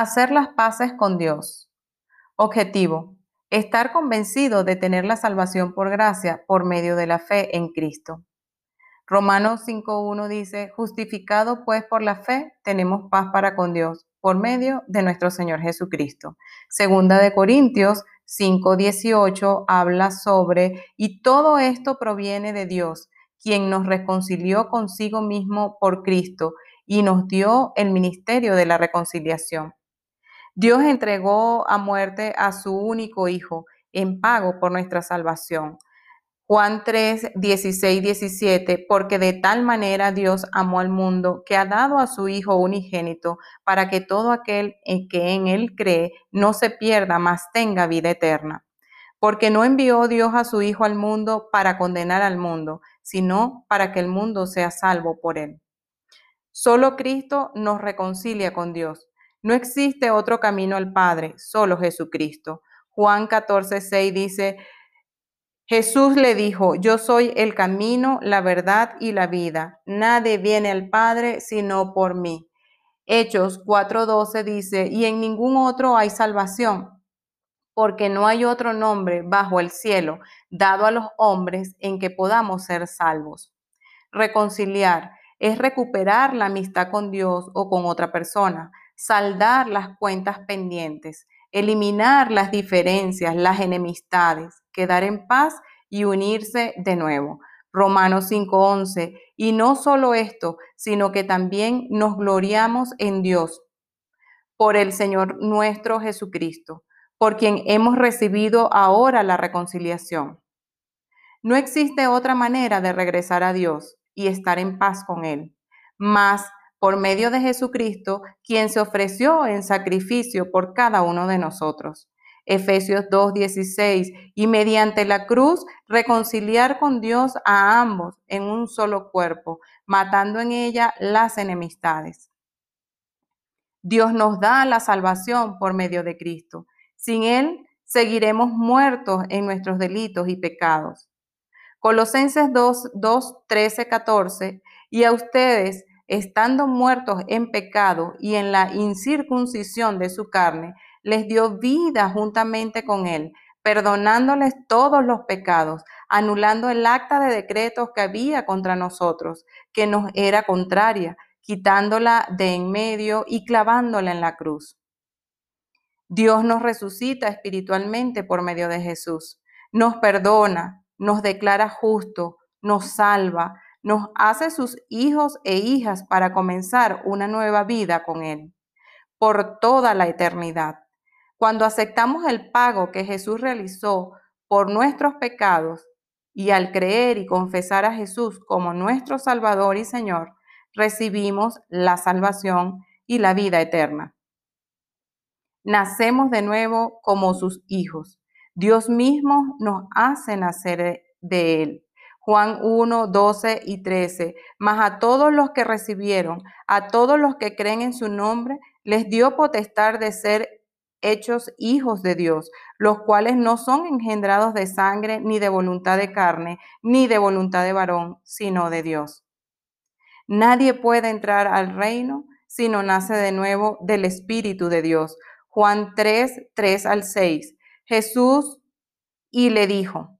Hacer las paces con Dios. Objetivo. Estar convencido de tener la salvación por gracia por medio de la fe en Cristo. Romanos 5.1 dice, justificado pues por la fe, tenemos paz para con Dios por medio de nuestro Señor Jesucristo. Segunda de Corintios 5.18 habla sobre, y todo esto proviene de Dios, quien nos reconcilió consigo mismo por Cristo y nos dio el ministerio de la reconciliación. Dios entregó a muerte a su único Hijo en pago por nuestra salvación. Juan 3, 16, 17, porque de tal manera Dios amó al mundo que ha dado a su Hijo unigénito para que todo aquel que en él cree no se pierda, mas tenga vida eterna. Porque no envió Dios a su Hijo al mundo para condenar al mundo, sino para que el mundo sea salvo por él. Solo Cristo nos reconcilia con Dios. No existe otro camino al Padre, solo Jesucristo. Juan 14, 6 dice, Jesús le dijo, yo soy el camino, la verdad y la vida. Nadie viene al Padre sino por mí. Hechos 4:12 dice, y en ningún otro hay salvación, porque no hay otro nombre bajo el cielo dado a los hombres en que podamos ser salvos. Reconciliar es recuperar la amistad con Dios o con otra persona, saldar las cuentas pendientes, eliminar las diferencias, las enemistades, quedar en paz y unirse de nuevo. Romanos 5:11. Y no solo esto, sino que también nos gloriamos en Dios por el Señor nuestro Jesucristo, por quien hemos recibido ahora la reconciliación. No existe otra manera de regresar a Dios y estar en paz con Él, más por medio de Jesucristo, quien se ofreció en sacrificio por cada uno de nosotros. Efesios 2:16, y mediante la cruz reconciliar con Dios a ambos en un solo cuerpo, matando en ella las enemistades. Dios nos da la salvación por medio de Cristo. Sin Él seguiremos muertos en nuestros delitos y pecados. Colosenses 2, 2 13, 14, y a ustedes, estando muertos en pecado y en la incircuncisión de su carne, les dio vida juntamente con él, perdonándoles todos los pecados, anulando el acta de decretos que había contra nosotros, que nos era contraria, quitándola de en medio y clavándola en la cruz. Dios nos resucita espiritualmente por medio de Jesús, nos perdona, nos declara justo, nos salva, nos hace sus hijos e hijas para comenzar una nueva vida con Él por toda la eternidad. Cuando aceptamos el pago que Jesús realizó por nuestros pecados y al creer y confesar a Jesús como nuestro Salvador y Señor, recibimos la salvación y la vida eterna. Nacemos de nuevo como sus hijos. Dios mismo nos hace nacer de Él. Juan 1, 12 y 13. Mas a todos los que recibieron, a todos los que creen en su nombre, les dio potestad de ser hechos hijos de Dios, los cuales no son engendrados de sangre, ni de voluntad de carne, ni de voluntad de varón, sino de Dios. Nadie puede entrar al reino si no nace de nuevo del Espíritu de Dios. Juan 3, 3 al 6. Jesús y le dijo,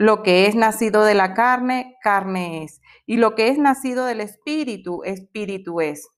Lo que es nacido de la carne, carne es, y lo que es nacido del Espíritu, Espíritu es.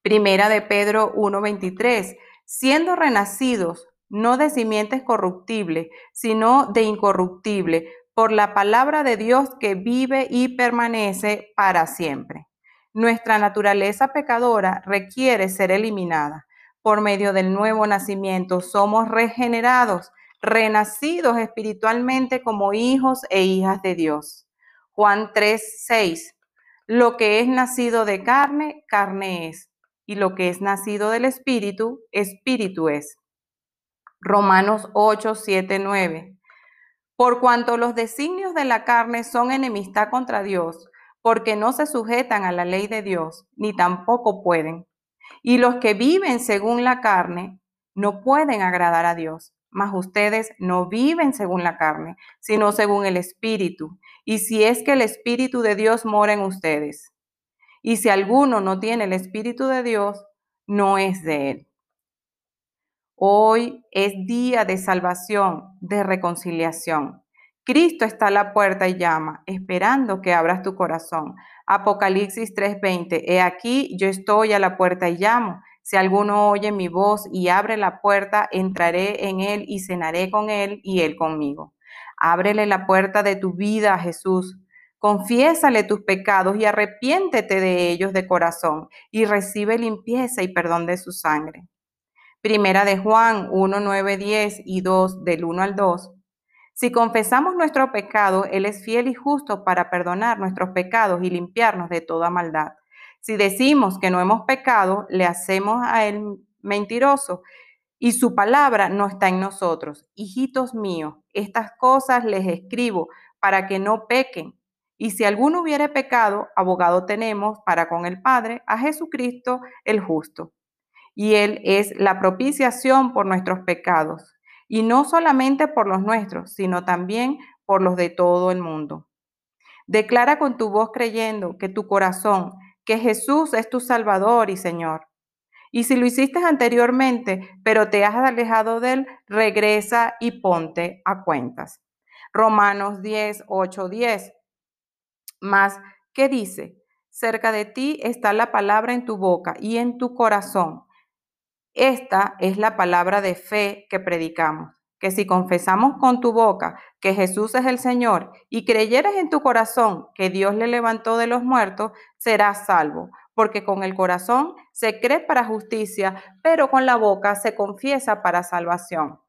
Primera de Pedro 1:23, siendo renacidos, no de simientes corruptibles, sino de incorruptible, por la palabra de Dios que vive y permanece para siempre. Nuestra naturaleza pecadora requiere ser eliminada. Por medio del nuevo nacimiento somos regenerados renacidos espiritualmente como hijos e hijas de Dios. Juan 3, 6. Lo que es nacido de carne, carne es, y lo que es nacido del Espíritu, Espíritu es. Romanos 8, 7, 9. Por cuanto los designios de la carne son enemistad contra Dios, porque no se sujetan a la ley de Dios, ni tampoco pueden. Y los que viven según la carne no pueden agradar a Dios. Mas ustedes no viven según la carne, sino según el Espíritu. Y si es que el Espíritu de Dios mora en ustedes. Y si alguno no tiene el Espíritu de Dios, no es de él. Hoy es día de salvación, de reconciliación. Cristo está a la puerta y llama, esperando que abras tu corazón. Apocalipsis 3:20, he aquí, yo estoy a la puerta y llamo. Si alguno oye mi voz y abre la puerta, entraré en él y cenaré con él y él conmigo. Ábrele la puerta de tu vida Jesús. Confiésale tus pecados y arrepiéntete de ellos de corazón y recibe limpieza y perdón de su sangre. Primera de Juan 1, 9, 10 y 2 del 1 al 2. Si confesamos nuestro pecado, Él es fiel y justo para perdonar nuestros pecados y limpiarnos de toda maldad. Si decimos que no hemos pecado, le hacemos a Él mentiroso y su palabra no está en nosotros. Hijitos míos, estas cosas les escribo para que no pequen. Y si alguno hubiere pecado, abogado tenemos para con el Padre a Jesucristo el justo. Y Él es la propiciación por nuestros pecados y no solamente por los nuestros, sino también por los de todo el mundo. Declara con tu voz creyendo que tu corazón, que Jesús es tu Salvador y Señor. Y si lo hiciste anteriormente, pero te has alejado de Él, regresa y ponte a cuentas. Romanos 10, 8, 10. Más, ¿qué dice? Cerca de ti está la palabra en tu boca y en tu corazón esta es la palabra de fe que predicamos, que si confesamos con tu boca que Jesús es el Señor y creyeres en tu corazón que Dios le levantó de los muertos, serás salvo, porque con el corazón se cree para justicia, pero con la boca se confiesa para salvación.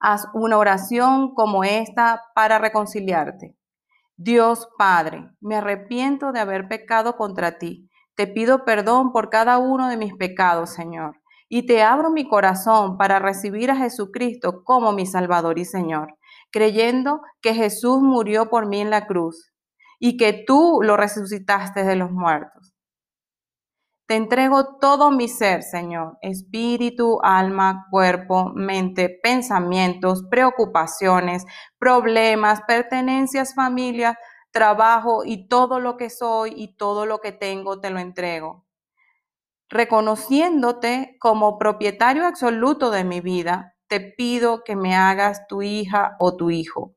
Haz una oración como esta para reconciliarte. Dios Padre, me arrepiento de haber pecado contra ti te pido perdón por cada uno de mis pecados, Señor, y te abro mi corazón para recibir a Jesucristo como mi Salvador y Señor, creyendo que Jesús murió por mí en la cruz y que tú lo resucitaste de los muertos. Te entrego todo mi ser, Señor, espíritu, alma, cuerpo, mente, pensamientos, preocupaciones, problemas, pertenencias, familia, trabajo y todo lo que soy y todo lo que tengo te lo entrego. Reconociéndote como propietario absoluto de mi vida, te pido que me hagas tu hija o tu hijo.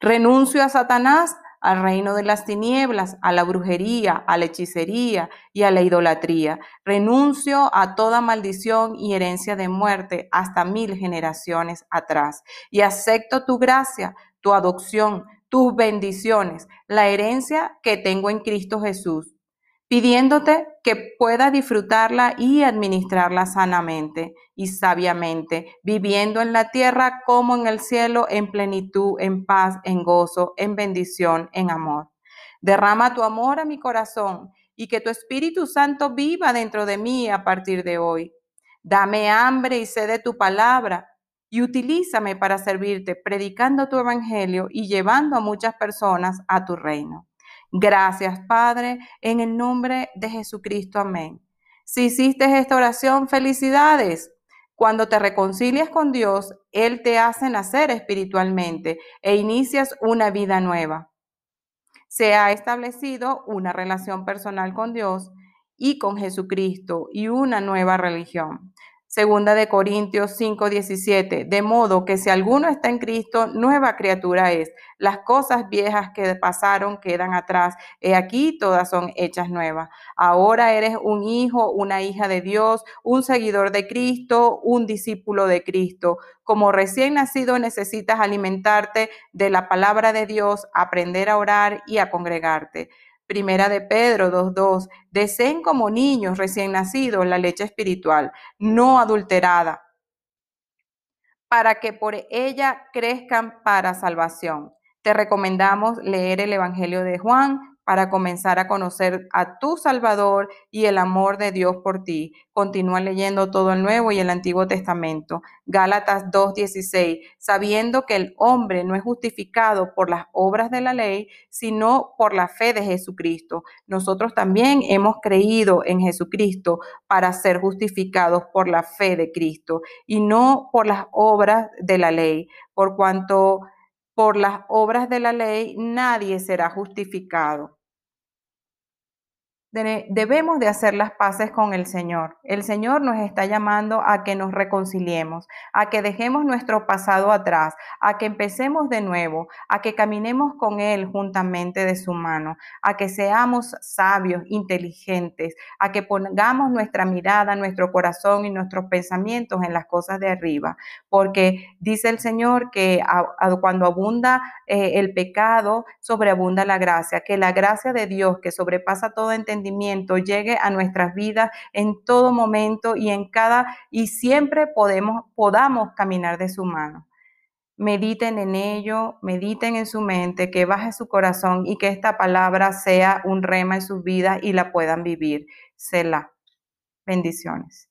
Renuncio a Satanás, al reino de las tinieblas, a la brujería, a la hechicería y a la idolatría. Renuncio a toda maldición y herencia de muerte hasta mil generaciones atrás. Y acepto tu gracia, tu adopción, tus bendiciones, la herencia que tengo en Cristo Jesús, pidiéndote que pueda disfrutarla y administrarla sanamente y sabiamente, viviendo en la tierra como en el cielo, en plenitud, en paz, en gozo, en bendición, en amor. Derrama tu amor a mi corazón y que tu Espíritu Santo viva dentro de mí a partir de hoy. Dame hambre y sed de tu palabra y utilízame para servirte, predicando tu evangelio y llevando a muchas personas a tu reino. Gracias, Padre, en el nombre de Jesucristo. Amén. Si hiciste esta oración, felicidades. Cuando te reconcilias con Dios, Él te hace nacer espiritualmente e inicias una vida nueva. Se ha establecido una relación personal con Dios y con Jesucristo y una nueva religión. Segunda de Corintios 5:17, de modo que si alguno está en Cristo, nueva criatura es. Las cosas viejas que pasaron quedan atrás. He aquí todas son hechas nuevas. Ahora eres un hijo, una hija de Dios, un seguidor de Cristo, un discípulo de Cristo. Como recién nacido necesitas alimentarte de la palabra de Dios, aprender a orar y a congregarte. Primera de Pedro 2.2. Deseen como niños recién nacidos la leche espiritual, no adulterada, para que por ella crezcan para salvación. Te recomendamos leer el Evangelio de Juan, para comenzar a conocer a tu Salvador y el amor de Dios por ti. Continúa leyendo todo el Nuevo y el Antiguo Testamento. Gálatas 2.16, sabiendo que el hombre no es justificado por las obras de la ley, sino por la fe de Jesucristo. Nosotros también hemos creído en Jesucristo para ser justificados por la fe de Cristo y no por las obras de la ley, por cuanto por las obras de la ley nadie será justificado debemos de hacer las paces con el Señor. El Señor nos está llamando a que nos reconciliemos, a que dejemos nuestro pasado atrás, a que empecemos de nuevo, a que caminemos con Él juntamente de su mano, a que seamos sabios, inteligentes, a que pongamos nuestra mirada, nuestro corazón y nuestros pensamientos en las cosas de arriba, porque dice el Señor que cuando abunda eh, el pecado, sobreabunda la gracia, que la gracia de Dios que sobrepasa todo llegue a nuestras vidas en todo momento y en cada y siempre podemos podamos caminar de su mano. Mediten en ello, mediten en su mente, que baje su corazón y que esta palabra sea un rema en sus vidas y la puedan vivir. Selah. Bendiciones.